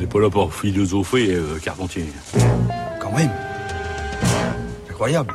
n'est pas là pour philosopher, euh, Carpentier. Quand même. Incroyable.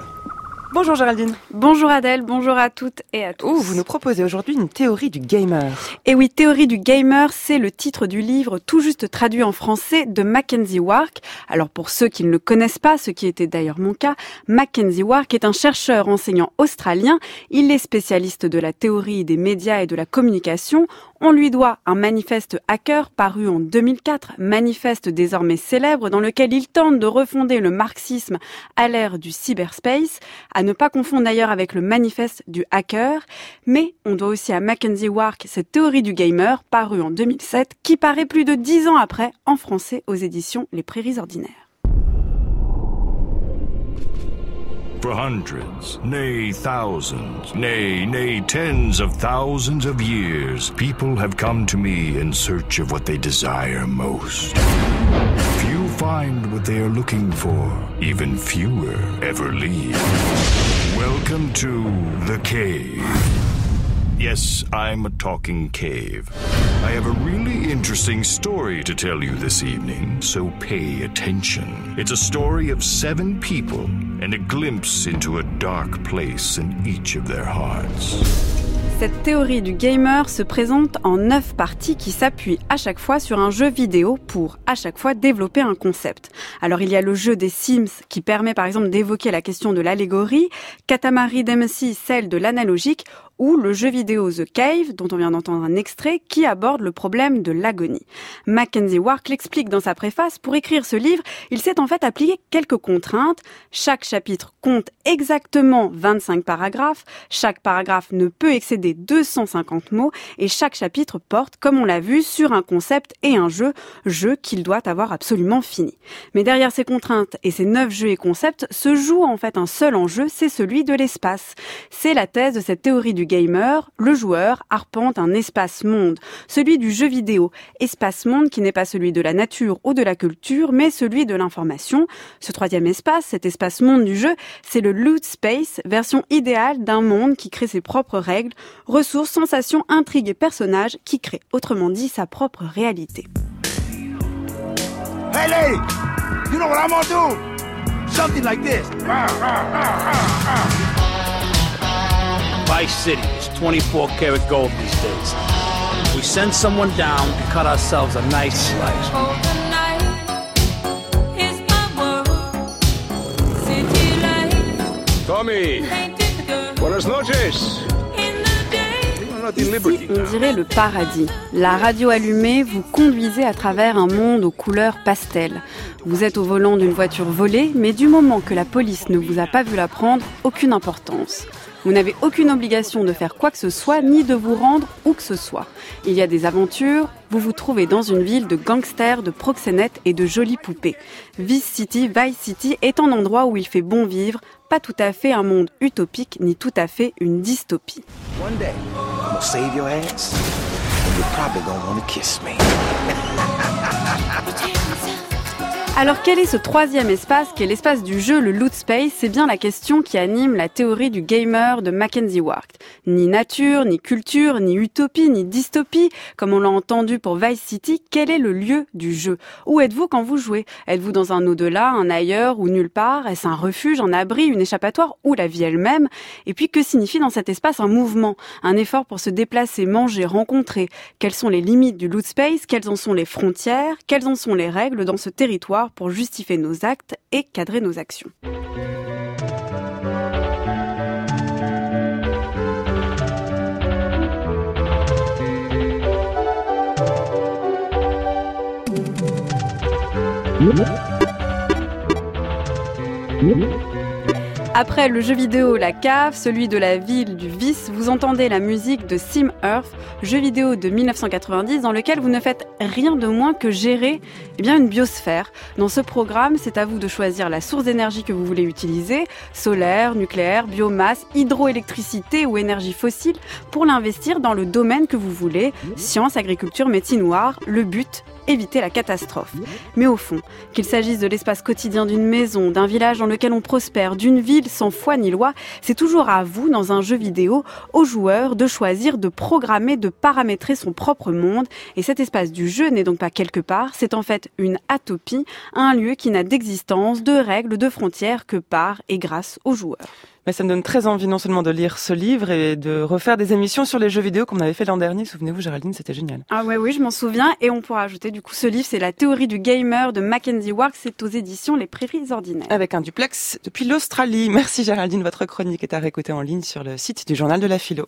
Bonjour Géraldine. Bonjour Adèle, bonjour à toutes et à tous. Oh, vous nous proposez aujourd'hui une théorie du gamer. Et oui, théorie du gamer, c'est le titre du livre tout juste traduit en français de Mackenzie Wark. Alors pour ceux qui ne le connaissent pas, ce qui était d'ailleurs mon cas, Mackenzie Wark est un chercheur enseignant australien. Il est spécialiste de la théorie des médias et de la communication. On lui doit un manifeste hacker paru en 2004, manifeste désormais célèbre dans lequel il tente de refonder le marxisme à l'ère du cyberspace, à ne pas confondre d'ailleurs avec le manifeste du hacker, mais on doit aussi à Mackenzie Wark cette théorie du gamer paru en 2007 qui paraît plus de dix ans après en français aux éditions Les Prairies Ordinaires. For hundreds, nay thousands, nay, nay tens of thousands of years, people have come to me in search of what they desire most. Few find what they are looking for, even fewer ever leave. Welcome to the cave. Yes, I'm a talking cave. I have a really interesting story to tell you this evening, so pay attention. It's a story of seven people and a glimpse into a dark place in each of their hearts. Cette théorie du gamer se présente en neuf parties qui s'appuient à chaque fois sur un jeu vidéo pour à chaque fois développer un concept. Alors il y a le jeu des Sims qui permet par exemple d'évoquer la question de l'allégorie, Katamari Damacy celle de l'analogique ou le jeu vidéo The Cave, dont on vient d'entendre un extrait, qui aborde le problème de l'agonie. Mackenzie Wark l'explique dans sa préface, pour écrire ce livre, il s'est en fait appliqué quelques contraintes. Chaque chapitre compte exactement 25 paragraphes, chaque paragraphe ne peut excéder 250 mots, et chaque chapitre porte, comme on l'a vu, sur un concept et un jeu, jeu qu'il doit avoir absolument fini. Mais derrière ces contraintes et ces neuf jeux et concepts se joue en fait un seul enjeu, c'est celui de l'espace. C'est la thèse de cette théorie du gamer, le joueur arpente un espace-monde, celui du jeu vidéo, espace-monde qui n'est pas celui de la nature ou de la culture, mais celui de l'information. Ce troisième espace, cet espace-monde du jeu, c'est le loot space, version idéale d'un monde qui crée ses propres règles, ressources, sensations, intrigues et personnages, qui crée autrement dit sa propre réalité. Vice City is 24 karat gold these days. We send someone down to cut ourselves a nice slice. Tommy, buenas noches. Ici, on dirait le paradis. La radio allumée, vous conduisez à travers un monde aux couleurs pastel. Vous êtes au volant d'une voiture volée, mais du moment que la police ne vous a pas vu la prendre, aucune importance. Vous n'avez aucune obligation de faire quoi que ce soit, ni de vous rendre où que ce soit. Il y a des aventures, vous vous trouvez dans une ville de gangsters, de proxénètes et de jolies poupées. Vice City, Vice City est un endroit où il fait bon vivre, pas tout à fait un monde utopique, ni tout à fait une dystopie. One day, I'm gonna save your ass, and you're probably gonna wanna kiss me. Alors quel est ce troisième espace qui est l'espace du jeu, le loot space? C'est bien la question qui anime la théorie du gamer de Mackenzie Wark. Ni nature, ni culture, ni utopie, ni dystopie, comme on l'a entendu pour Vice City, quel est le lieu du jeu? Où êtes-vous quand vous jouez? Êtes-vous dans un au-delà, un ailleurs ou nulle part? Est-ce un refuge, un abri, une échappatoire ou la vie elle-même? Et puis que signifie dans cet espace un mouvement, un effort pour se déplacer, manger, rencontrer? Quelles sont les limites du loot space? Quelles en sont les frontières? Quelles en sont les règles dans ce territoire? Pour justifier nos actes et cadrer nos actions. Après le jeu vidéo La Cave, celui de la ville du vice, vous entendez la musique de Sim Earth, jeu vidéo de 1990 dans lequel vous ne faites rien de moins que gérer eh bien, une biosphère. Dans ce programme, c'est à vous de choisir la source d'énergie que vous voulez utiliser, solaire, nucléaire, biomasse, hydroélectricité ou énergie fossile, pour l'investir dans le domaine que vous voulez, science, agriculture, médecine art. Le but éviter la catastrophe. Mais au fond, qu'il s'agisse de l'espace quotidien d'une maison, d'un village dans lequel on prospère, d'une ville sans foi ni loi, c'est toujours à vous, dans un jeu vidéo, aux joueurs, de choisir, de programmer, de paramétrer son propre monde. Et cet espace du jeu n'est donc pas quelque part, c'est en fait une atopie, un lieu qui n'a d'existence, de règles, de frontières que par et grâce aux joueurs. Mais ça me donne très envie non seulement de lire ce livre et de refaire des émissions sur les jeux vidéo comme on avait fait l'an dernier. Souvenez-vous, Géraldine, c'était génial. Ah ouais, oui, je m'en souviens. Et on pourra ajouter du coup ce livre, c'est La théorie du gamer de Mackenzie Wark. C'est aux éditions Les Prairies Ordinaires. Avec un duplex depuis l'Australie. Merci Géraldine. Votre chronique est à réécouter en ligne sur le site du Journal de la Philo.